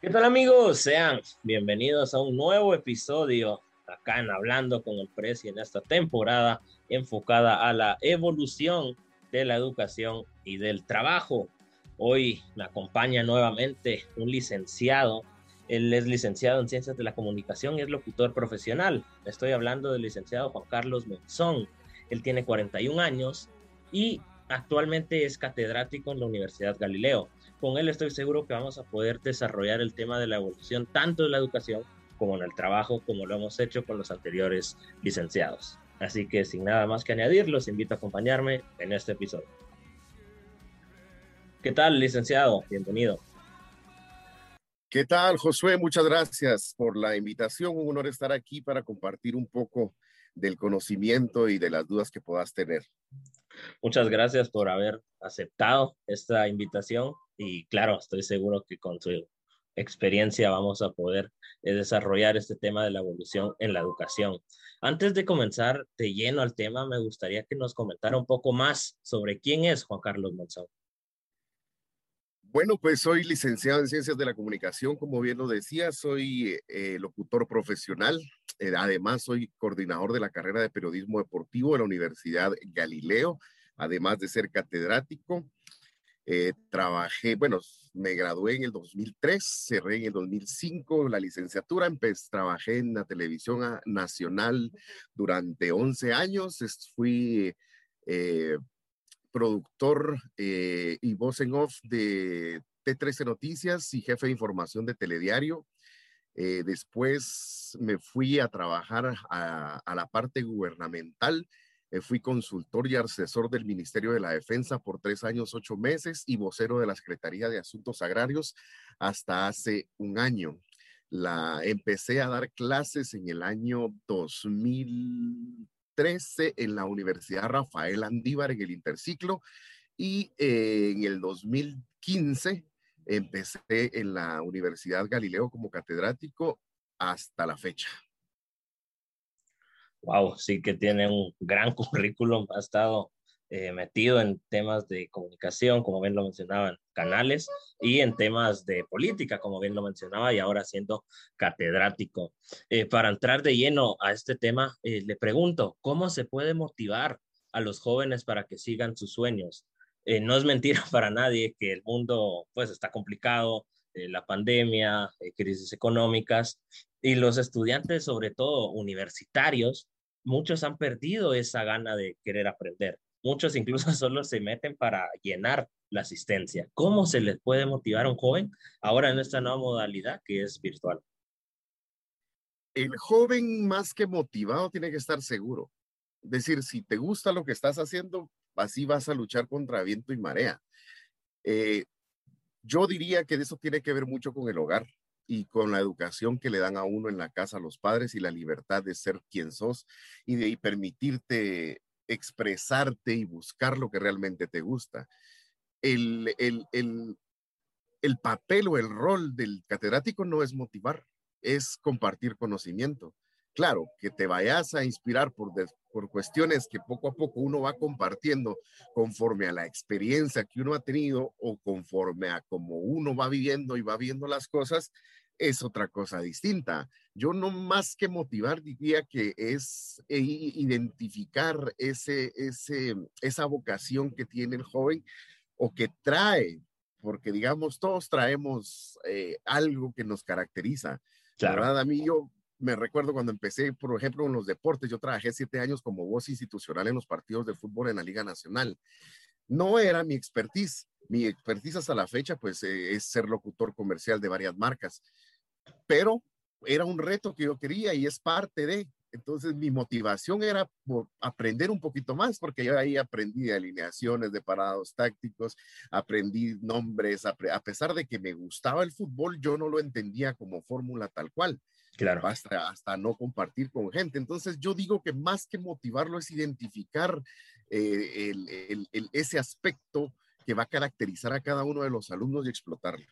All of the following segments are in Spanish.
¿Qué tal amigos? Sean bienvenidos a un nuevo episodio acá en Hablando con el Presi en esta temporada enfocada a la evolución de la educación y del trabajo. Hoy me acompaña nuevamente un licenciado. Él es licenciado en Ciencias de la Comunicación y es locutor profesional. Estoy hablando del licenciado Juan Carlos Monzón. Él tiene 41 años y actualmente es catedrático en la Universidad Galileo. Con él estoy seguro que vamos a poder desarrollar el tema de la evolución tanto de la educación como en el trabajo, como lo hemos hecho con los anteriores licenciados. Así que sin nada más que añadir, los invito a acompañarme en este episodio. ¿Qué tal, licenciado? Bienvenido. ¿Qué tal, Josué? Muchas gracias por la invitación. Un honor estar aquí para compartir un poco del conocimiento y de las dudas que puedas tener. Muchas gracias por haber aceptado esta invitación y claro, estoy seguro que con su experiencia vamos a poder eh, desarrollar este tema de la evolución en la educación. Antes de comenzar de lleno al tema, me gustaría que nos comentara un poco más sobre quién es Juan Carlos Monzón. Bueno, pues soy licenciado en Ciencias de la Comunicación, como bien lo decía, soy eh, locutor profesional, eh, además soy coordinador de la carrera de periodismo deportivo de la Universidad Galileo, además de ser catedrático. Eh, trabajé, bueno, me gradué en el 2003, cerré en el 2005 la licenciatura, empecé, trabajé en la televisión nacional durante 11 años, fui productor eh, y voz en off de T13 Noticias y jefe de información de Telediario. Eh, después me fui a trabajar a, la parte gubernamental. Eh, fui consultor y asesor del Ministerio de la Defensa por tres años, ocho meses y vocero de la Secretaría de Asuntos Agrarios hasta hace un año. La, empecé a dar clases en el año 2000, en la Universidad Rafael Andívar en el interciclo y eh, en el 2015 empecé en la Universidad Galileo como catedrático hasta la fecha. Wow, sí que tiene un gran currículum, ha estado eh, metido en temas de comunicación, como bien lo mencionaban, canales, y en temas de política, como bien lo mencionaba, y ahora siendo catedrático. Eh, para entrar de lleno a este tema, eh, le pregunto, ¿cómo se puede motivar a los jóvenes para que sigan sus sueños? No es mentira para nadie que el mundo pues está complicado, la pandemia, crisis económicas, y los estudiantes, sobre todo universitarios, muchos han perdido esa gana de querer aprender. Muchos incluso solo se meten para llenar la asistencia. ¿Cómo se les puede motivar a un joven ahora en esta nueva modalidad que es virtual? El joven más que motivado tiene que estar seguro. Es decir, si te gusta lo que estás haciendo, así vas a luchar contra viento y marea. Eh, yo diría que eso tiene que ver mucho con el hogar y con la educación que le dan a uno en la casa a los padres y la libertad de ser quien sos y de permitirte expresarte y buscar lo que realmente te gusta. El, el, el, papel o el rol del catedrático no es motivar, es compartir conocimiento. Claro, que te vayas a inspirar por, por cuestiones que poco a poco uno va compartiendo conforme a la experiencia que uno ha tenido o conforme a cómo uno va viviendo y va viendo las cosas, es otra cosa distinta. Yo no más que motivar diría que es eh, identificar ese, ese, esa vocación que tiene el joven o que trae, porque digamos, todos traemos eh, algo que nos caracteriza. La verdad, a mí yo me recuerdo cuando empecé, por ejemplo, en los deportes, yo trabajé siete años como voz institucional en los partidos de fútbol en la Liga Nacional. No era mi expertise. Mi expertise hasta la fecha, pues, eh, es ser locutor comercial de varias marcas pero era un reto que yo quería y es parte de. Entonces mi motivación era por aprender un poquito más, porque yo ahí aprendí de alineaciones, de parados tácticos, aprendí nombres, a, pesar de que me gustaba el fútbol, yo no lo entendía como fórmula tal cual. Claro. Hasta, hasta no compartir con gente. Entonces yo digo que más que motivarlo es identificar eh, ese aspecto que va a caracterizar a cada uno de los alumnos y explotarlo.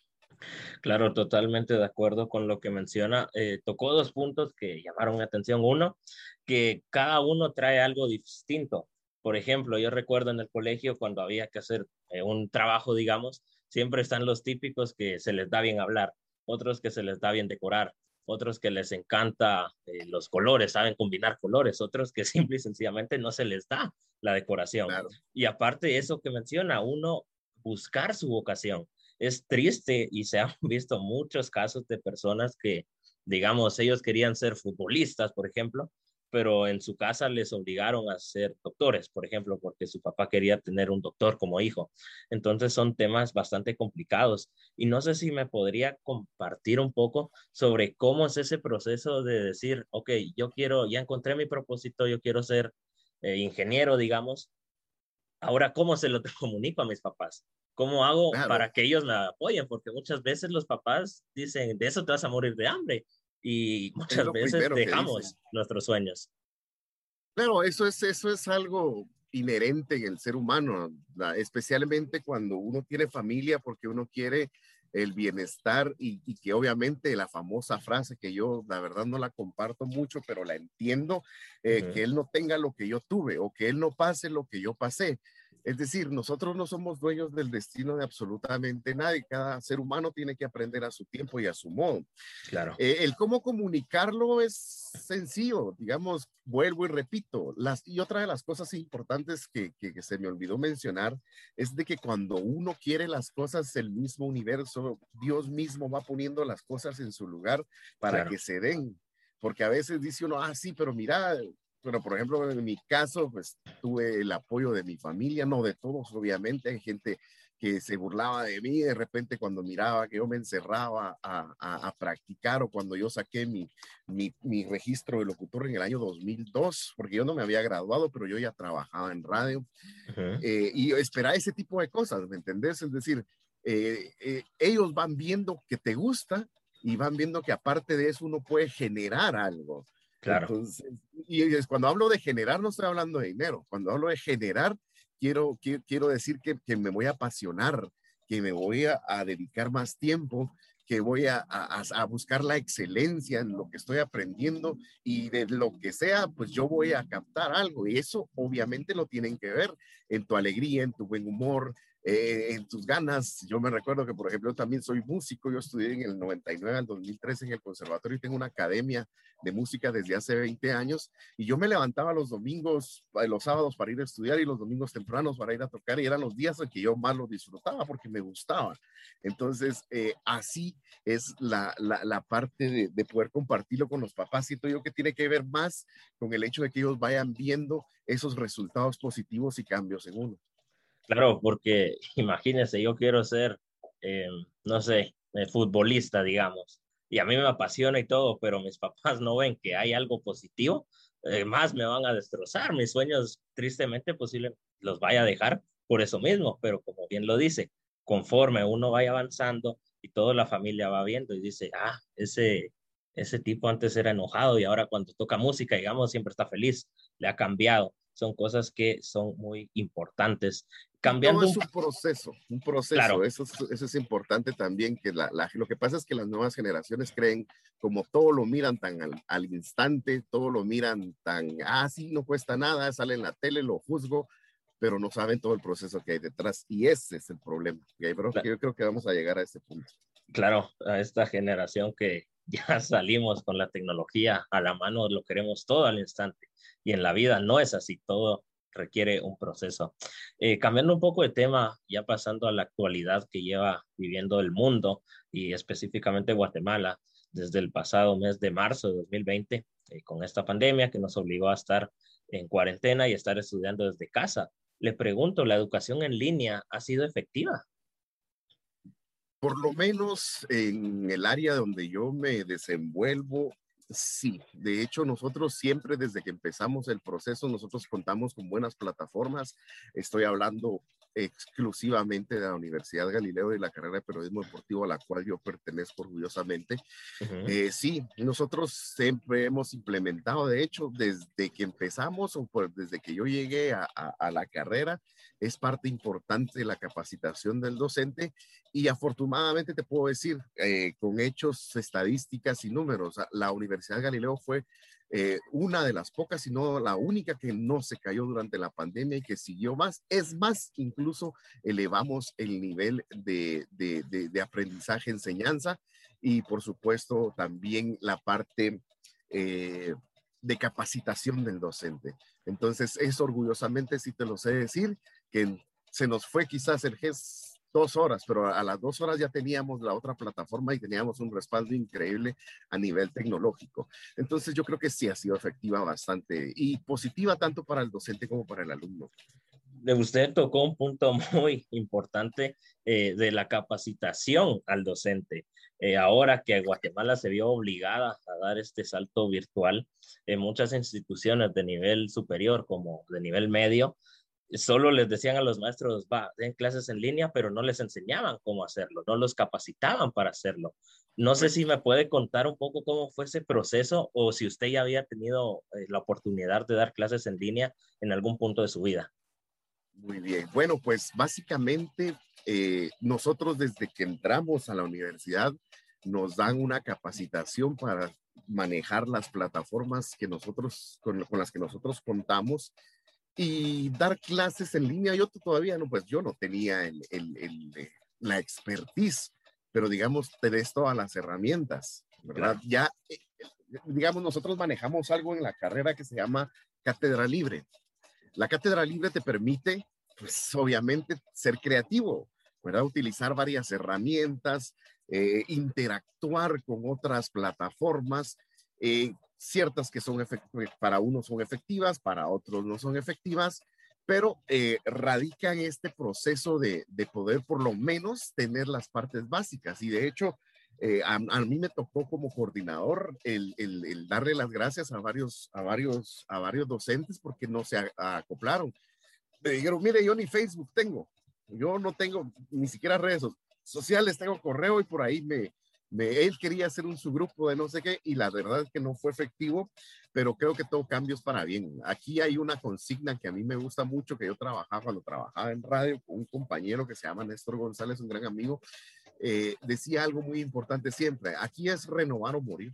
Claro, totalmente de acuerdo con lo que menciona. Eh, tocó dos puntos que llamaron mi atención. Uno, que cada uno trae algo distinto. Por ejemplo, yo recuerdo en el colegio cuando había que hacer eh, un trabajo, digamos, siempre están los típicos que se les da bien hablar. otros que se les da bien decorar, otros que les encanta eh, los colores, saben combinar colores, otros que simple y sencillamente no se les da la decoración. Y aparte eso que menciona, uno buscar su vocación. Es triste y se han visto muchos casos de personas que, digamos, ellos querían ser futbolistas, por ejemplo, pero en su casa les obligaron a ser doctores, por ejemplo, porque su papá quería tener un doctor como hijo. Entonces son temas bastante complicados y no sé si me podría compartir un poco sobre cómo es ese proceso de decir, ok, yo quiero, ya encontré mi propósito, yo quiero ser eh, ingeniero, digamos. Ahora, ¿cómo se lo comunico a mis papás? ¿Cómo hago para que ellos me apoyen? Porque muchas veces los papás dicen, de eso te vas a morir de hambre y muchas veces dejamos nuestros sueños. Claro, eso es, eso es algo inherente en el ser humano, especialmente cuando uno tiene familia porque uno quiere el bienestar y, que obviamente la famosa frase que yo la verdad no la comparto mucho, pero la entiendo, eh, que él no tenga lo que yo tuve o que él no pase lo que yo pasé. Es decir, nosotros no somos dueños del destino de absolutamente nadie. Cada ser humano tiene que aprender a su tiempo y a su modo. Claro. Eh, el cómo comunicarlo es sencillo, digamos, vuelvo y repito. Las, y otra de las cosas importantes que, que, se me olvidó mencionar es de que cuando uno quiere las cosas, el mismo universo, Dios mismo va poniendo las cosas en su lugar para que se den porque a veces dice uno, ah, sí, pero mira, bueno, por ejemplo, en mi caso, pues tuve el apoyo de mi familia, no de todos, obviamente, hay gente que se burlaba de mí de repente cuando miraba que yo me encerraba a, a, practicar o cuando yo saqué mi, mi, mi, registro de locutor en el año 2002, porque yo no me había graduado, pero yo ya trabajaba en radio eh, y esperaba ese tipo de cosas, ¿me entendés? Es decir, eh, eh, ellos van viendo que te gusta y van viendo que aparte de eso uno puede generar algo. Claro. y es, cuando hablo de generar, no estoy hablando de dinero. Cuando hablo de generar, quiero, quiero, quiero decir que, que, me voy a apasionar, que me voy a, dedicar más tiempo, que voy a, a, buscar la excelencia en lo que estoy aprendiendo y de lo que sea, pues yo voy a captar algo. Y eso obviamente lo tienen que ver en tu alegría, en tu buen humor, eh, en tus ganas. Yo me recuerdo que, por ejemplo, también soy músico. Yo estudié en el 99 al 2013 en el conservatorio y tengo una academia de música desde hace 20 años. Y yo me levantaba los domingos, eh, los sábados para ir a estudiar y los domingos tempranos para ir a tocar. Y eran los días en que yo más lo disfrutaba porque me gustaba. Entonces, eh, así es la, la, parte de, de, poder compartirlo con los papás. Siento yo que tiene que ver más con el hecho de que ellos vayan viendo esos resultados positivos y cambios en uno. Claro, porque imagínense, yo quiero ser, eh, no sé, eh, futbolista, digamos, y a mí me apasiona y todo, pero mis papás no ven que hay algo positivo, eh, más me van a destrozar. Mis sueños, tristemente, posible los vaya a dejar por eso mismo, pero como bien lo dice, conforme uno vaya avanzando y toda la familia va viendo y dice, ah, ese, ese tipo antes era enojado y ahora cuando toca música, digamos, siempre está feliz, le ha cambiado son cosas que son muy importantes. Cambiando es un proceso, un proceso. Claro. Eso, es, eso es importante también, que la, la, lo que pasa es que las nuevas generaciones creen, como todo lo miran tan al, al instante, todo lo miran tan, ah, sí, no cuesta nada, sale en la tele, lo juzgo, pero no saben todo el proceso que hay detrás. Y ese es el problema. Pero claro. yo creo que vamos a llegar a ese punto. Claro, a esta generación que ya salimos con la tecnología a la mano, lo queremos todo al instante. Y en la vida no es así, todo requiere un proceso. Eh, cambiando un poco de tema, ya pasando a la actualidad que lleva viviendo el mundo y específicamente Guatemala desde el pasado mes de marzo de 2020, eh, con esta pandemia que nos obligó a estar en cuarentena y estar estudiando desde casa. Le pregunto, ¿la educación en línea ha sido efectiva? Por lo menos en el área donde yo me desenvuelvo, Sí, de hecho nosotros siempre desde que empezamos el proceso, nosotros contamos con buenas plataformas. Estoy hablando exclusivamente de la Universidad Galileo y la carrera de periodismo deportivo a la cual yo pertenezco orgullosamente. Uh -huh. eh, sí, nosotros siempre hemos implementado, de hecho, desde que empezamos o por, desde que yo llegué a, a, a la carrera, es parte importante de la capacitación del docente y afortunadamente te puedo decir, eh, con hechos, estadísticas y números, la Universidad Galileo fue eh, una de las pocas, si no la única que no se cayó durante la pandemia y que siguió más. Es más, incluso elevamos el nivel de, de aprendizaje, enseñanza y por supuesto también la parte eh, de capacitación del docente. Entonces, es orgullosamente, si te lo sé decir, que se nos fue quizás el GES dos horas, pero a las dos horas ya teníamos la otra plataforma y teníamos un respaldo increíble a nivel tecnológico. Entonces yo creo que sí ha sido efectiva bastante y positiva tanto para el docente como para el alumno. Usted tocó un punto muy importante eh, de la capacitación al docente. Eh, ahora que Guatemala se vio obligada a dar este salto virtual, en muchas instituciones de nivel superior como de nivel medio, solo les decían a los maestros, va, den clases en línea, pero no les enseñaban cómo hacerlo, no los capacitaban para hacerlo. No sé si me puede contar un poco cómo fue ese proceso o si usted ya había tenido eh, la oportunidad de dar clases en línea en algún punto de su vida. Muy bien. Bueno, pues básicamente eh, nosotros desde que entramos a la universidad nos dan una capacitación para manejar las plataformas que nosotros, con, con las que nosotros contamos y dar clases en línea. Yo todavía no, pues yo no tenía el, el, eh, la expertise, pero digamos, tenés todas las herramientas, ¿verdad? Ya, eh, digamos, nosotros manejamos algo en la carrera que se llama cátedra libre. La cátedra libre te permite, pues obviamente, ser creativo, ¿verdad? Utilizar varias herramientas, eh, interactuar con otras plataformas, eh, ciertas que son para unos son efectivas, para otros no son efectivas, pero eh, radica en este proceso de, de, poder por lo menos tener las partes básicas. Y de hecho, eh, a, mí me tocó como coordinador el, darle las gracias a varios, a, varios, a varios docentes porque no se acoplaron. Me dijeron, mire, yo ni Facebook tengo, yo no tengo ni siquiera redes sociales, tengo correo y por ahí me, él quería hacer un subgrupo de no sé qué y la verdad es que no fue efectivo, pero creo que todo cambio es para bien. Aquí hay una consigna que a mí me gusta mucho, que yo trabajaba cuando trabajaba en radio con un compañero que se llama Néstor González, un gran amigo, eh, decía algo muy importante siempre, aquí es renovar o morir.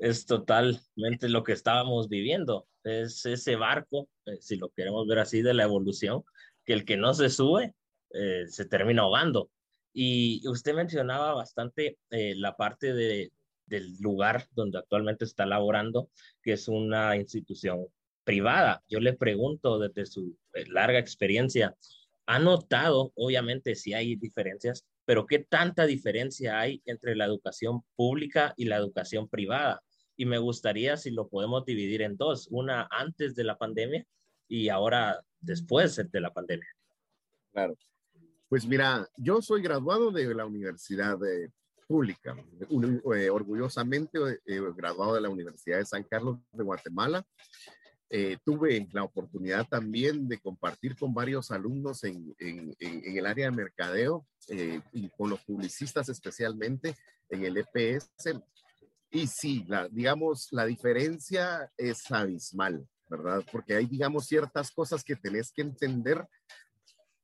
Es totalmente lo que estábamos viviendo. Es ese barco, eh, si lo queremos ver así, de la evolución, que el que no se sube eh, se termina ahogando. Y usted mencionaba bastante eh, la parte de, del lugar donde actualmente está laborando, que es una institución privada. Yo le pregunto desde su eh, larga experiencia, ¿ha notado, obviamente, si hay diferencias, pero qué tanta diferencia hay entre la educación pública y la educación privada? Y me gustaría si lo podemos dividir en dos, una antes de la pandemia y ahora después de la pandemia. Claro. Pues mira, yo soy graduado de la Universidad Pública, eh, orgullosamente eh, graduado de la Universidad de San Carlos de Guatemala. Eh, tuve la oportunidad también de compartir con varios alumnos en, el área de mercadeo y con los publicistas especialmente en el EPS. Y sí, digamos, la diferencia es abismal, ¿verdad? Porque hay, digamos, ciertas cosas que tenés que entender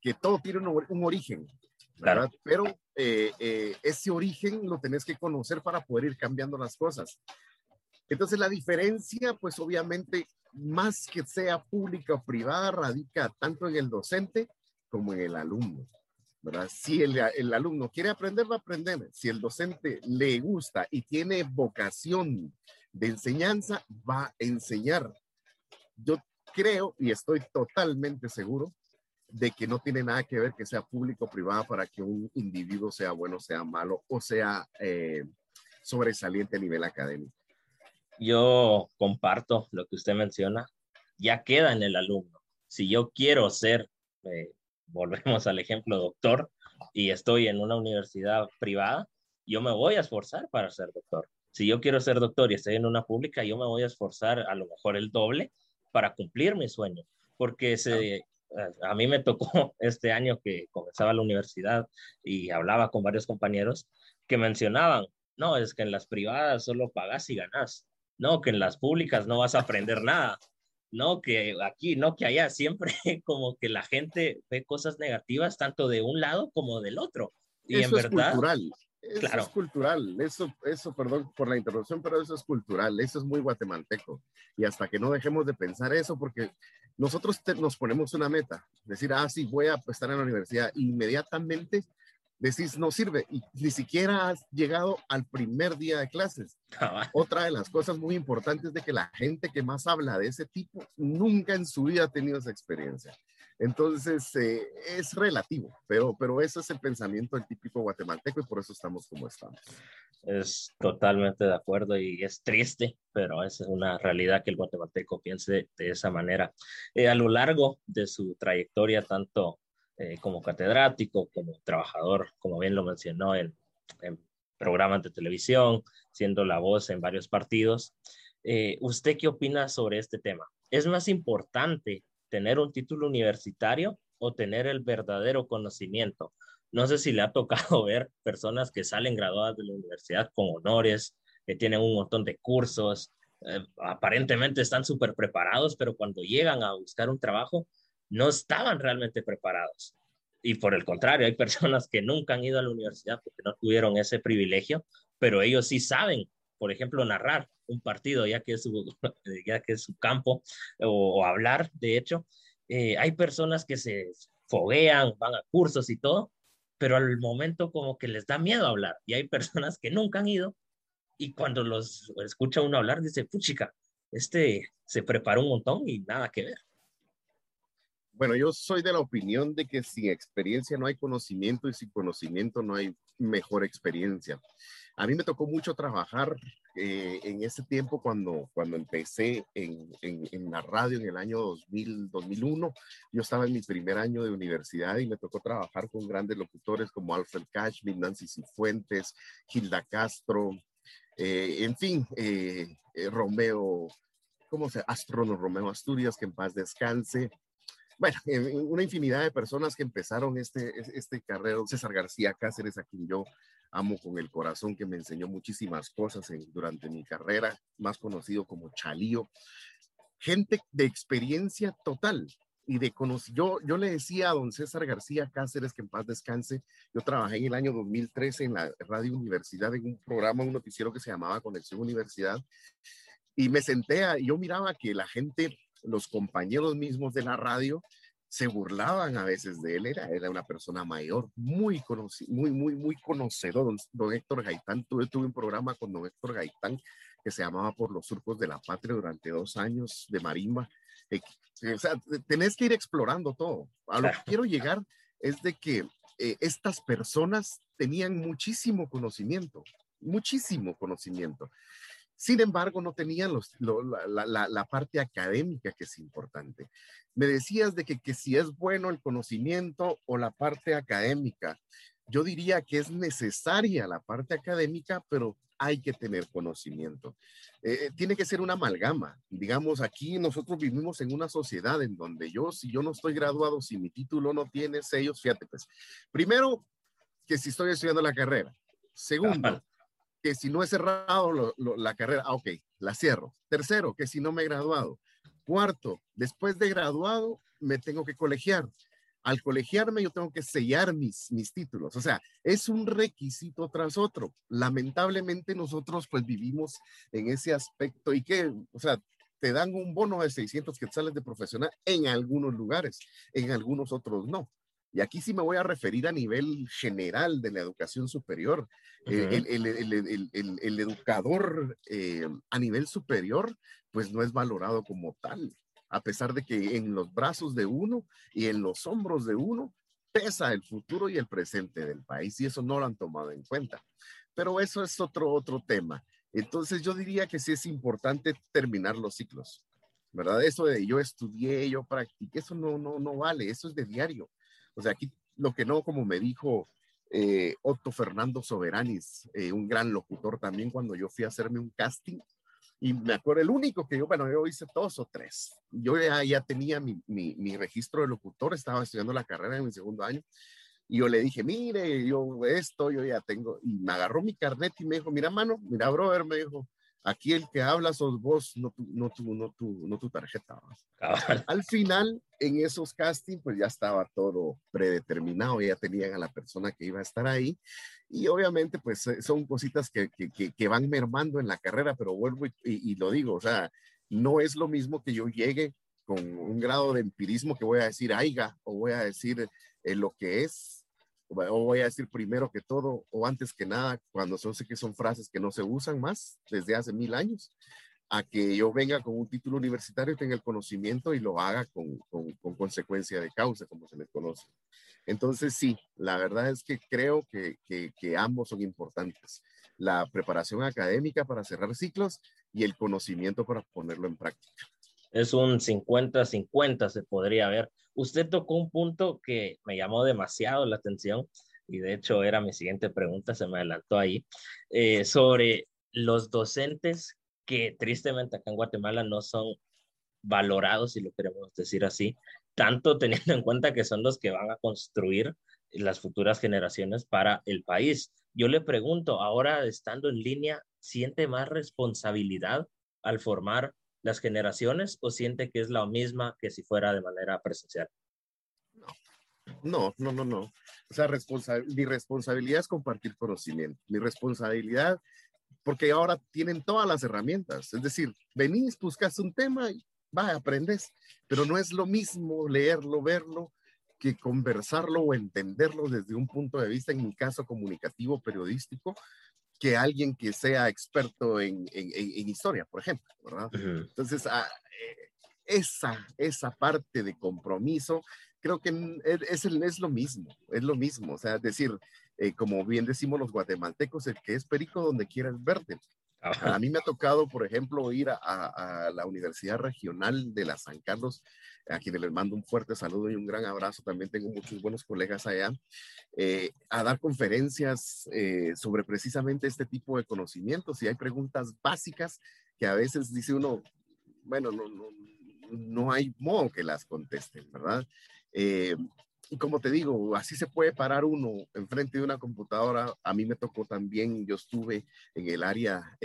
que todo tiene un, origen, ¿verdad? Pero eh, eh, ese origen lo tenés que conocer para poder ir cambiando las cosas. Entonces la diferencia, pues obviamente, más que sea pública o privada, radica tanto en el docente como en el alumno. ¿verdad? Si el, el, alumno quiere aprender, va a aprender. Si el docente le gusta y tiene vocación de enseñanza, va a enseñar. Yo creo y estoy totalmente seguro de que no tiene nada que ver que sea público o privado para que un individuo sea bueno, sea malo o sea eh, sobresaliente a nivel académico. Yo comparto lo que usted menciona. Ya queda en el alumno. Si yo quiero ser, eh, volvemos al ejemplo, doctor, y estoy en una universidad privada, yo me voy a esforzar para ser doctor. Si yo quiero ser doctor y estoy en una pública, yo me voy a esforzar a lo mejor el doble para cumplir mi sueño, porque se, a mí me tocó este año que comenzaba la universidad y hablaba con varios compañeros que mencionaban, no, es que en las privadas solo pagas y ganas, no, que en las públicas no vas a aprender nada, no, que aquí, no, que allá, siempre como que la gente ve cosas negativas tanto de un lado como del otro. Y en verdad, cultural. Eso claro. es cultural, eso, eso, perdón por la interrupción, pero eso es cultural, eso es muy guatemalteco. Y hasta que no dejemos de pensar eso, porque nosotros nos ponemos una meta, decir, ah, sí, voy a estar en la universidad, inmediatamente decís no sirve y ni siquiera has llegado al primer día de clases. Otra de las cosas muy importantes de que la gente que más habla de ese tipo nunca en su vida ha tenido esa experiencia. Entonces, eh, es relativo, pero, pero ese es el pensamiento del típico guatemalteco y por eso estamos como estamos. Es totalmente de acuerdo y es triste, pero es una realidad que el guatemalteco piense de, esa manera. Eh, a lo largo de su trayectoria, tanto eh, como catedrático, como trabajador, como bien lo mencionó, en, programas de televisión, siendo la voz en varios partidos, ¿usted qué opina sobre este tema? ¿Es más importante tener un título universitario o tener el verdadero conocimiento. No sé si le ha tocado ver personas que salen graduadas de la universidad con honores, que tienen un montón de cursos, eh, aparentemente están súper preparados, pero cuando llegan a buscar un trabajo, no estaban realmente preparados. Y por el contrario, hay personas que nunca han ido a la universidad porque no tuvieron ese privilegio, pero ellos sí saben, por ejemplo, narrar un partido, ya que es su, ya que es su campo, o, hablar, de hecho. Eh, hay personas que se foguean, van a cursos y todo, pero al momento como que les da miedo hablar. Y hay personas que nunca han ido y cuando los escucha uno hablar, dice, puchica, este se preparó un montón y nada que ver. Bueno, yo soy de la opinión de que sin experiencia no hay conocimiento y sin conocimiento no hay mejor experiencia. A mí me tocó mucho trabajar eh, en ese tiempo cuando, cuando empecé en, en, la radio en el año 2000, 2001. Yo estaba en mi primer año de universidad y me tocó trabajar con grandes locutores como Alfred Cashman, Nancy Cifuentes, Gilda Castro, eh, en fin, eh, Romeo, ¿cómo se Astrono Romeo Asturias, que en paz descanse bueno, una infinidad de personas que empezaron este, este carrero. César García Cáceres, a quien yo amo con el corazón, que me enseñó muchísimas cosas durante mi carrera, más conocido como Chalío. Gente de experiencia total y de yo, yo le decía a don César García Cáceres, que en paz descanse, yo trabajé en el año 2013 en la Radio Universidad en un programa, un noticiero que se llamaba Conexión Universidad, y me senté, y yo miraba que la gente los compañeros mismos de la radio se burlaban a veces de él, era, era una persona mayor, muy conocido, muy, muy, muy conocedor, don, Héctor Gaitán, tuve, tuve un programa con don Héctor Gaitán que se llamaba Por los Surcos de la Patria durante dos años de marimba. Eh, o sea, tenés que ir explorando todo. A lo que quiero llegar es de que eh, estas personas tenían muchísimo conocimiento, muchísimo conocimiento. Sin embargo, no tenían la, parte académica que es importante. Me decías de que, si es bueno el conocimiento o la parte académica. Yo diría que es necesaria la parte académica, pero hay que tener conocimiento. Eh, tiene que ser una amalgama. Digamos, aquí nosotros vivimos en una sociedad en donde yo, si yo no estoy graduado, si mi título no tiene sellos, fíjate, pues, primero, que si estoy estudiando la carrera. Segundo, que si no he cerrado la carrera, ah, ok, la cierro. Tercero, que si no me he graduado. Cuarto, después de graduado, me tengo que colegiar. Al colegiarme, yo tengo que sellar mis, mis títulos. O sea, es un requisito tras otro. Lamentablemente, nosotros pues vivimos en ese aspecto y que, o sea, te dan un bono de 600 quetzales de profesional en algunos lugares, en algunos otros no. Y aquí sí me voy a referir a nivel general de la educación superior. Eh, el, educador eh, a nivel superior, pues no es valorado como tal, a pesar de que en los brazos de uno y en los hombros de uno pesa el futuro y el presente del país, y eso no lo han tomado en cuenta. Pero eso es otro, otro tema. Entonces yo diría que sí es importante terminar los ciclos, ¿verdad? Eso de yo estudié, yo practiqué, eso no, no, no vale, eso es de diario. O sea, aquí lo que no, como me dijo eh, Otto Fernando Soberanis, eh, un gran locutor también, cuando yo fui a hacerme un casting, y me acuerdo, el único que yo, bueno, yo hice dos o tres. Yo ya, ya tenía mi, mi, mi, registro de locutor, estaba estudiando la carrera en mi segundo año, y yo le dije, mire, yo esto, yo ya tengo, y me agarró mi carnet y me dijo, mira, mano, mira, brother, me dijo, Aquí el que habla sos vos, no tu, no tu, no tu, no tu tarjeta. Al final, en esos castings, pues ya estaba todo predeterminado, ya tenían a la persona que iba a estar ahí. Y obviamente, pues eh, son cositas que, que, que, van mermando en la carrera, pero vuelvo y, lo digo, o sea, no es lo mismo que yo llegue con un grado de empirismo que voy a decir aiga o voy a decir eh, lo que es o voy a decir primero que todo o antes que nada, cuando son, sé que son frases que no se usan más desde hace mil años, a que yo venga con un título universitario, tenga el conocimiento y lo haga con, con, con consecuencia de causa, como se le conoce. Entonces, sí, la verdad es que creo que, que ambos son importantes. La preparación académica para cerrar ciclos y el conocimiento para ponerlo en práctica. Es un 50-50, se podría ver. Usted tocó un punto que me llamó demasiado la atención y de hecho era mi siguiente pregunta, se me adelantó ahí, eh, sobre los docentes que tristemente acá en Guatemala no son valorados, si lo queremos decir así, tanto teniendo en cuenta que son los que van a construir las futuras generaciones para el país. Yo le pregunto, ahora estando en línea, ¿siente más responsabilidad al formar las generaciones o siente que es la misma que si fuera de manera presencial? No, no, no, no. O sea, mi responsabilidad es compartir conocimiento. Mi responsabilidad, porque ahora tienen todas las herramientas. Es decir, venís, buscas un tema y va, aprendes. Pero no es lo mismo leerlo, verlo, que conversarlo o entenderlo desde un punto de vista, en mi caso, comunicativo, periodístico, que alguien que sea experto en, en, historia, por ejemplo, ¿verdad? Entonces, ah, eh, esa, esa parte de compromiso, creo que es, es, lo mismo, es lo mismo, o sea, decir, eh, como bien decimos los guatemaltecos, el que es perico donde quiera es verde. A mí me ha tocado, por ejemplo, ir a, a, la Universidad Regional de la San Carlos a quienes les mando un fuerte saludo y un gran abrazo. También tengo muchos buenos colegas allá, eh, a dar conferencias eh, sobre precisamente este tipo de conocimientos. Y hay preguntas básicas que a veces dice uno, bueno, no, no, no hay modo que las contesten, ¿verdad? Eh, y como te digo, así se puede parar uno enfrente de una computadora. A mí me tocó también, yo estuve en el área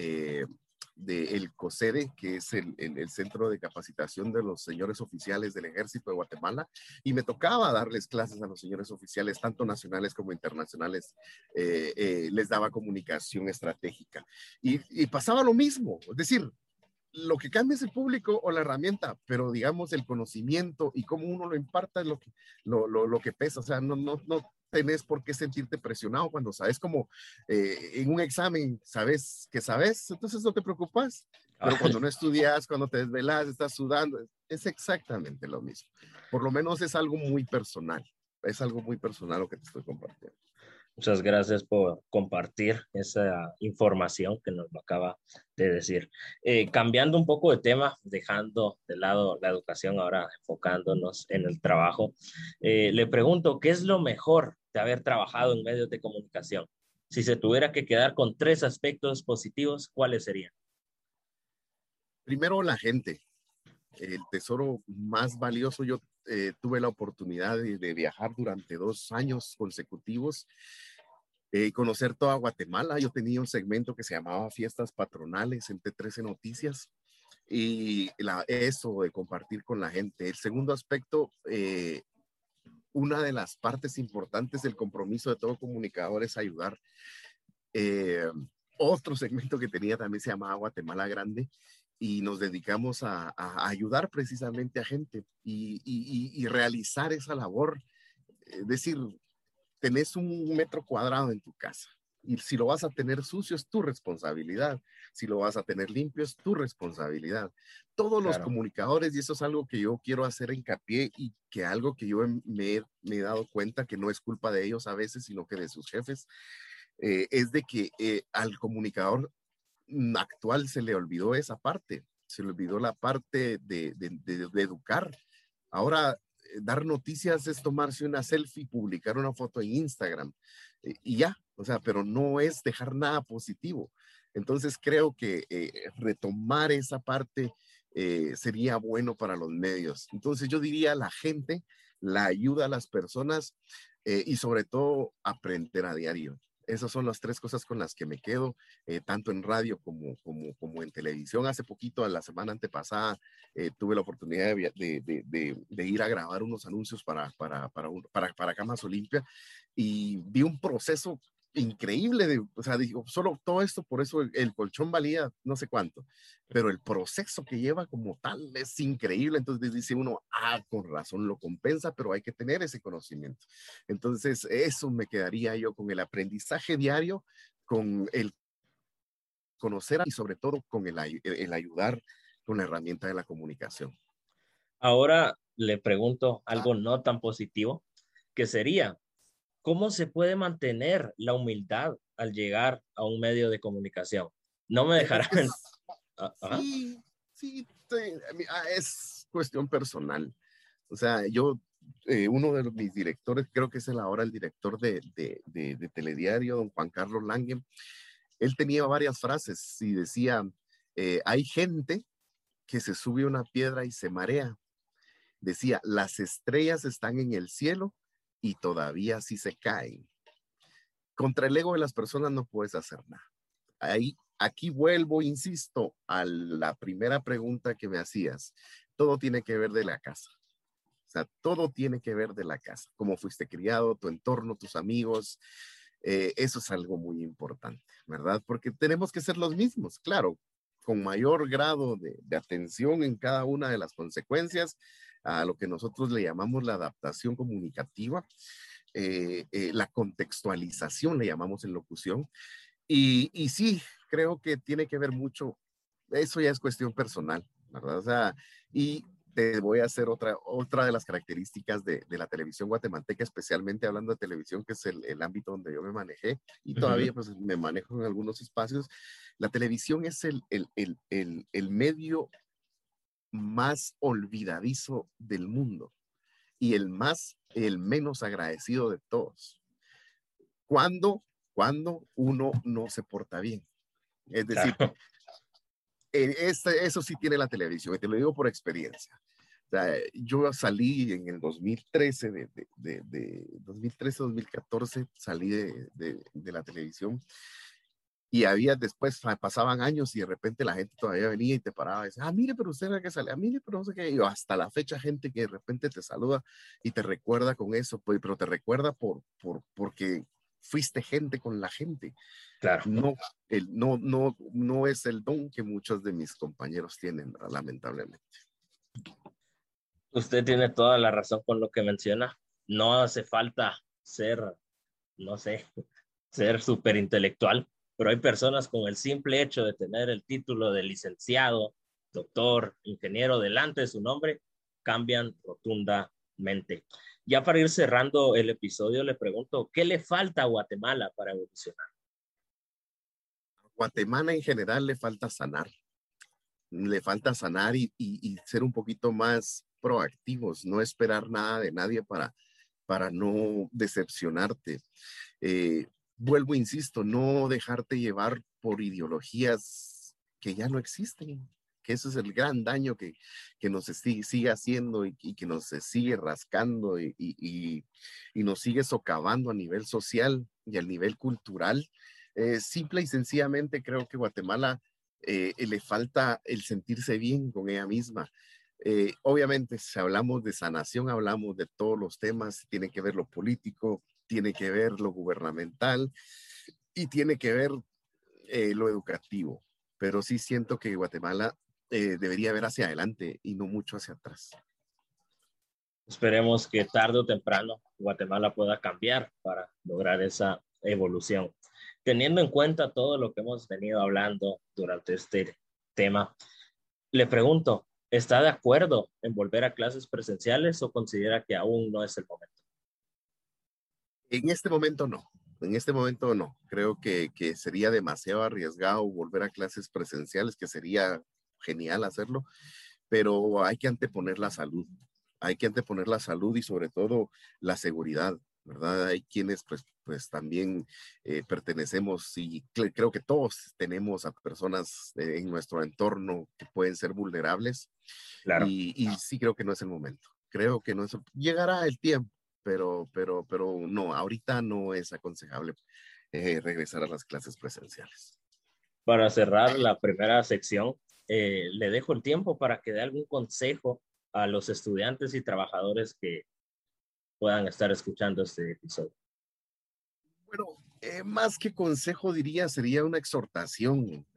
del COSEDE, que es el, el, centro de capacitación de los señores oficiales del ejército de Guatemala, y me tocaba darles clases a los señores oficiales, tanto nacionales como internacionales, eh, eh, les daba comunicación estratégica. Y, pasaba lo mismo, es decir, lo que cambia es el público o la herramienta, pero digamos el conocimiento y cómo uno lo imparta es lo que, lo, lo, que pesa. O sea, no, no, tenés por qué sentirte presionado cuando sabes como eh, en un examen sabes que sabes, entonces no te preocupas. Pero cuando no estudias, cuando te desvelas, estás sudando, es exactamente lo mismo. Por lo menos es algo muy personal. Es algo muy personal lo que te estoy compartiendo. Muchas gracias por compartir esa información que nos acaba de decir. Eh, cambiando un poco de tema, dejando de lado la educación, ahora enfocándonos en el trabajo, eh, le pregunto, ¿qué es lo mejor de haber trabajado en medios de comunicación? Si se tuviera que quedar con tres aspectos positivos, ¿cuáles serían? Primero, la gente. El tesoro más valioso, yo eh, tuve la oportunidad de, viajar durante dos años consecutivos y eh, conocer toda Guatemala. Yo tenía un segmento que se llamaba Fiestas Patronales en T13 Noticias y la, eso de compartir con la gente. El segundo aspecto, eh, una de las partes importantes del compromiso de todo comunicador es ayudar. otro segmento que tenía también se llamaba Guatemala Grande y nos dedicamos a, ayudar precisamente a gente y, realizar esa labor. Es decir, tenés un metro cuadrado en tu casa y si lo vas a tener sucio es tu responsabilidad, si lo vas a tener limpio es tu responsabilidad. Todos los comunicadores, y eso es algo que yo quiero hacer hincapié y que algo que yo me, he dado cuenta que no es culpa de ellos a veces, sino que de sus jefes, eh, es de que eh, al comunicador Mm, actual se le olvidó esa parte, se le olvidó la parte de, educar. Ahora, eh, dar noticias es tomarse una selfie, publicar una foto en Instagram y ya, o sea, pero no es dejar nada positivo. Entonces creo que eh, retomar esa parte sería bueno para los medios. Entonces yo diría la gente, la ayuda a las personas y sobre todo aprender a diario. Esas son las tres cosas con las que me quedo, eh, tanto en radio como, como, como en televisión. Hace poquito, la semana antepasada, eh, tuve la oportunidad de, de, de, ir a grabar unos anuncios para, para, para, para, para Camas Olimpia y vi un proceso increíble, de, o sea, digo, solo todo esto, por eso el, colchón valía no sé cuánto, pero el proceso que lleva como tal es increíble, entonces dice uno, ah, con razón lo compensa, pero hay que tener ese conocimiento. Entonces, eso me quedaría yo con el aprendizaje diario, con el conocer y sobre todo con el, el ayudar con la herramienta de la comunicación. Ahora le pregunto algo no tan positivo, que sería, ¿cómo se puede mantener la humildad al llegar a un medio de comunicación? No me dejarán. Ah, sí, sí, ah, es cuestión personal. O sea, yo, eh, uno de mis directores, creo que es el ahora el director de, de, Telediario, don Juan Carlos Lange, él tenía varias frases y decía, eh, hay gente que se sube a una piedra y se marea. Decía, las estrellas están en el cielo y todavía sí se caen. Contra el ego de las personas no puedes hacer nada. Ahí, aquí vuelvo, insisto, a la primera pregunta que me hacías. Todo tiene que ver de la casa. O sea, todo tiene que ver de la casa. Cómo fuiste criado, tu entorno, tus amigos. Eh, eso es algo muy importante, ¿verdad? Porque tenemos que ser los mismos, claro, con mayor grado de atención en cada una de las consecuencias, a lo que nosotros le llamamos la adaptación comunicativa, eh, eh, la contextualización le llamamos en locución. Y, y, sí, creo que tiene que ver mucho, eso ya es cuestión personal, ¿verdad? O sea, y te voy a hacer otra, otra de las características de, de la televisión guatemalteca, especialmente hablando de televisión, que es el, el ámbito donde yo me manejé y todavía pues me manejo en algunos espacios. La televisión es el, el, el, el medio más olvidadizo del mundo y el más, el menos agradecido de todos. Cuando, cuando uno no se porta bien. Es decir, eh, este, eso sí tiene la televisión, y te lo digo por experiencia. yo salí en el 2013, de, de, de 2013-2014, salí de, la televisión y había después, pasaban años y de repente la gente todavía venía y te paraba y decía, ah, mire, pero usted ve que sale, ah, mire, pero no sé qué, y hasta la fecha gente que de repente te saluda y te recuerda con eso, pues, pero te recuerda por, por, porque fuiste gente con la gente. Claro. No, el, no, no, no es el don que muchos de mis compañeros tienen, lamentablemente. Usted tiene toda la razón con lo que menciona. No hace falta ser, no sé, ser súper intelectual pero hay personas con el simple hecho de tener el título de licenciado, doctor, ingeniero delante de su nombre, cambian rotundamente. Ya para ir cerrando el episodio, le pregunto, ¿qué le falta a Guatemala para evolucionar? Guatemala en general le falta sanar. Le falta sanar y, ser un poquito más proactivos, no esperar nada de nadie para, para no decepcionarte. Eh, vuelvo, insisto, no dejarte llevar por ideologías que ya no existen, que eso es el gran daño que, que nos sigue, haciendo y, que nos sigue rascando y, y, nos sigue socavando a nivel social y a nivel cultural. Eh, simple y sencillamente creo que Guatemala eh, le falta el sentirse bien con ella misma. Eh, obviamente, si hablamos de sanación, hablamos de todos los temas, tiene que ver lo político, tiene que ver lo gubernamental y tiene que ver eh, lo educativo. Pero sí siento que Guatemala eh, debería ver hacia adelante y no mucho hacia atrás. Esperemos que tarde o temprano Guatemala pueda cambiar para lograr esa evolución. Teniendo en cuenta todo lo que hemos venido hablando durante este tema, le pregunto, ¿está de acuerdo en volver a clases presenciales o considera que aún no es el momento? En este momento no, en este momento no. Creo que, que sería demasiado arriesgado volver a clases presenciales, que sería genial hacerlo, pero hay que anteponer la salud. Hay que anteponer la salud y sobre todo la seguridad, ¿verdad? Hay quienes pues, pues también eh, pertenecemos y creo que todos tenemos a personas en nuestro entorno que pueden ser vulnerables. Claro. Y, y sí creo que no es el momento. Creo que no es, llegará el tiempo, pero, pero, pero no, ahorita no es aconsejable eh, regresar a las clases presenciales. Para cerrar la primera sección, eh, le dejo el tiempo para que dé algún consejo a los estudiantes y trabajadores que puedan estar escuchando este episodio. Bueno, eh, más que consejo diría, sería una exhortación.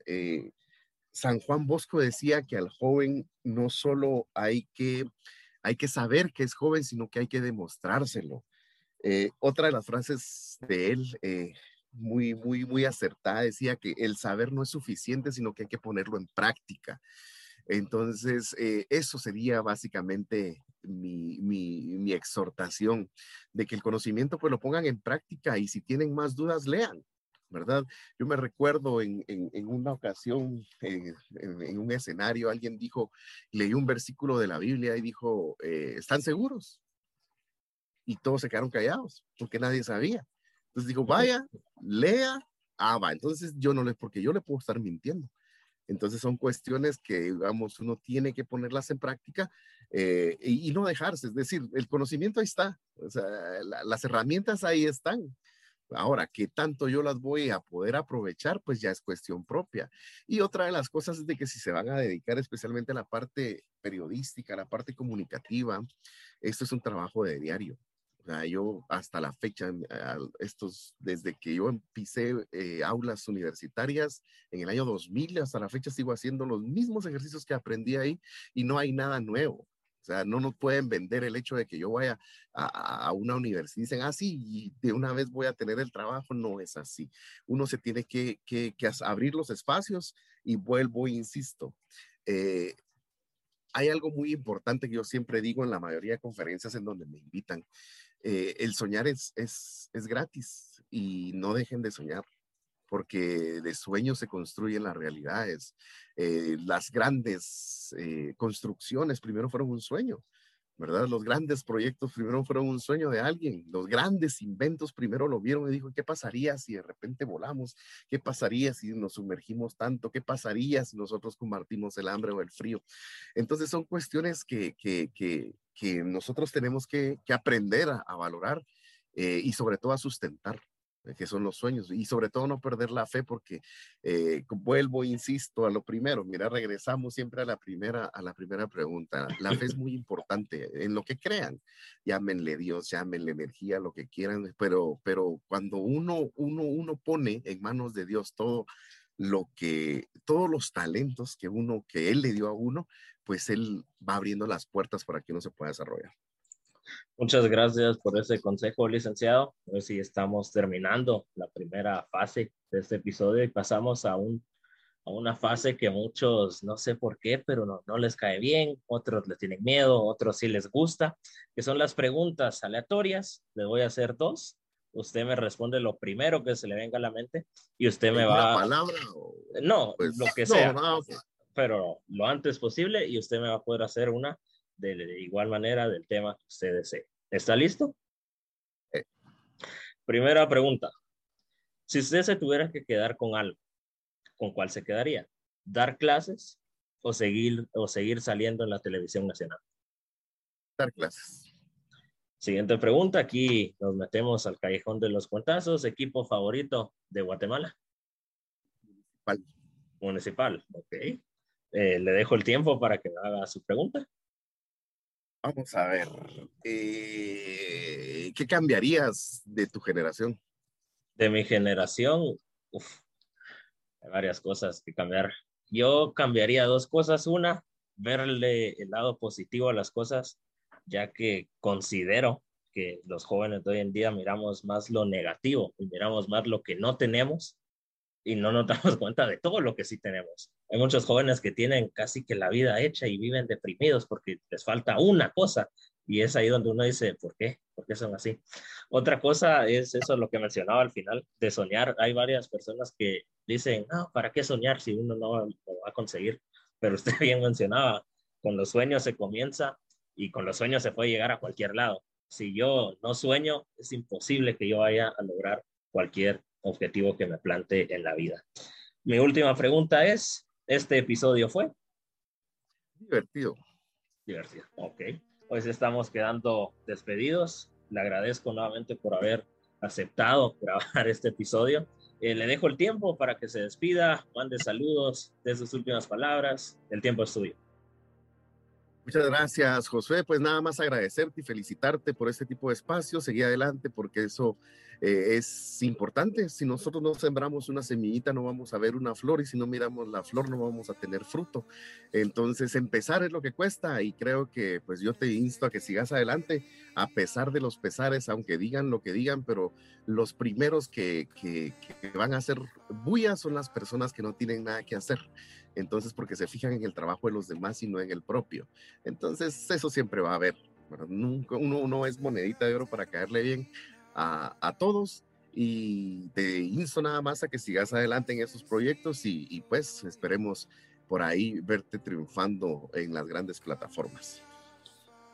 San Juan Bosco decía que al joven no solo hay que, hay que saber que es joven, sino que hay que demostrárselo. Eh, otra de las frases de él, muy, muy, muy acertada, decía que el saber no es suficiente, sino que hay que ponerlo en práctica. Entonces, eso sería básicamente mi, mi, exhortación de que el conocimiento pues lo pongan en práctica y si tienen más dudas, lean. ¿Verdad? Yo me recuerdo en, en, una ocasión, en, en, un escenario, alguien dijo, leí un versículo de la Biblia y dijo, eh, ¿están seguros? Y todos se quedaron callados porque nadie sabía. Entonces dijo, vaya, lea, ah, va. Entonces yo no le, porque yo le puedo estar mintiendo. Entonces son cuestiones que, digamos, uno tiene que ponerlas en práctica eh, y, no dejarse. Es decir, el conocimiento ahí está, o sea, las herramientas ahí están. Ahora, ¿qué tanto yo las voy a poder aprovechar? Pues ya es cuestión propia. Y otra de las cosas es de que si se van a dedicar especialmente a la parte periodística, a la parte comunicativa, esto es un trabajo de diario. Yo hasta la fecha, estos, desde que yo empecé eh, aulas universitarias en el año 2000 hasta la fecha sigo haciendo los mismos ejercicios que aprendí ahí y no hay nada nuevo. O sea, no nos pueden vender el hecho de que yo vaya a, una universidad y dicen, ah, y de una vez voy a tener el trabajo. No es así. Uno se tiene que, que, abrir los espacios y vuelvo, insisto. Eh, hay algo muy importante que yo siempre digo en la mayoría de conferencias en donde me invitan. Eh, el soñar es, es, es gratis y no dejen de soñar porque de sueños se construyen las realidades. Eh, las grandes eh, construcciones primero fueron un sueño, ¿verdad? Los grandes proyectos primero fueron un sueño de alguien. Los grandes inventos primero lo vieron y dijo, ¿qué pasaría si de repente volamos? ¿Qué pasaría si nos sumergimos tanto? ¿Qué pasaría si nosotros compartimos el hambre o el frío? Entonces son cuestiones que, que, que, que nosotros tenemos que, aprender a, valorar eh, y sobre todo a sustentar. Eh, que son los sueños y sobre todo no perder la fe porque eh, vuelvo insisto a lo primero mira regresamos siempre a la primera a la primera pregunta la fe es muy importante en lo que crean llámenle Dios llámenle energía lo que quieran pero pero cuando uno uno uno pone en manos de Dios todo lo que todos los talentos que uno que él le dio a uno pues él va abriendo las puertas para que uno se pueda desarrollar Muchas gracias por ese consejo, licenciado. Hoy sí estamos terminando la primera fase de este episodio y pasamos a, un, a una fase que muchos no sé por qué, pero no, no les cae bien, otros les tienen miedo, otros sí les gusta, que son las preguntas aleatorias. Le voy a hacer dos. Usted me responde lo primero que se le venga a la mente y usted me va... palabra? No, pues, lo que sea. Pero lo antes posible y usted me va a poder hacer una de, igual manera del tema que usted desee. ¿Está listo? Primera pregunta. Si usted se tuviera que quedar con algo, ¿con cuál se quedaría? ¿Dar clases o seguir, o seguir saliendo en la televisión nacional? Dar clases. Siguiente pregunta. Aquí nos metemos al callejón de los cuentazos. ¿Equipo favorito de Guatemala? Municipal. Municipal, ok. Eh, le dejo el tiempo para que haga su pregunta. Vamos a ver, eh, ¿qué cambiarías de tu generación? De mi generación, hay varias cosas que cambiar. Yo cambiaría dos cosas. Una, verle el lado positivo a las cosas, ya que considero que los jóvenes de hoy en día miramos más lo negativo y miramos más lo que no tenemos y no nos damos cuenta de todo lo que sí tenemos. Hay muchos jóvenes que tienen casi que la vida hecha y viven deprimidos porque les falta una cosa y es ahí donde uno dice, ¿por qué? ¿Por qué son así? Otra cosa es eso, lo que mencionaba al final, de soñar. Hay varias personas que dicen, no, ¿para qué soñar si uno no lo va a conseguir? Pero usted bien mencionaba, con los sueños se comienza y con los sueños se puede llegar a cualquier lado. Si yo no sueño, es imposible que yo vaya a lograr cualquier objetivo que me plante en la vida. Mi última pregunta es, ¿este episodio fue? Divertido. Divertido, ok. Pues estamos quedando despedidos. Le agradezco nuevamente por haber aceptado grabar este episodio. Eh, le dejo el tiempo para que se despida, mande saludos, de sus últimas palabras. El tiempo es tuyo. Muchas gracias, Josué. Pues nada más agradecerte y felicitarte por este tipo de espacio. Seguí adelante porque eso eh, es importante. Si nosotros no sembramos una semillita, no vamos a ver una flor y si no miramos la flor, no vamos a tener fruto. Entonces, empezar es lo que cuesta y creo que pues yo te insto a que sigas adelante a pesar de los pesares, aunque digan lo que digan, pero los primeros que, que, van a hacer bulla son las personas que no tienen nada que hacer. Entonces, porque se fijan en el trabajo de los demás y no en el propio. Entonces, eso siempre va a haber. Nunca, uno no es monedita de oro para caerle bien a, todos y te insto nada más a que sigas adelante en esos proyectos y, pues esperemos por ahí verte triunfando en las grandes plataformas.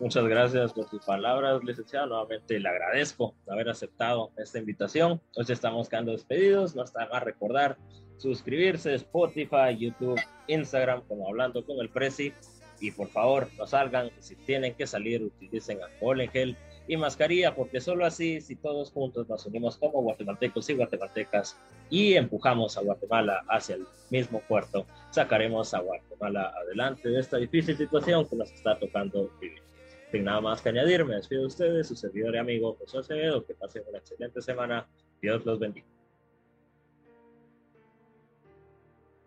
Muchas gracias por sus palabras, licenciado. Nuevamente le agradezco haber aceptado esta invitación. Hoy estamos quedando despedidos. No está más recordar suscribirse Spotify, YouTube, Instagram, como hablando con el Prezi. Y por favor, no salgan. Si tienen que salir, utilicen alcohol en gel y mascarilla, porque solo así, si todos juntos nos unimos como guatemaltecos y guatemaltecas y empujamos a Guatemala hacia el mismo puerto, sacaremos a Guatemala adelante de esta difícil situación que nos está tocando vivir. Sin nada más que añadir, me despido de ustedes, su servidor y amigo José Acevedo, que pasen una excelente semana, Dios los bendiga.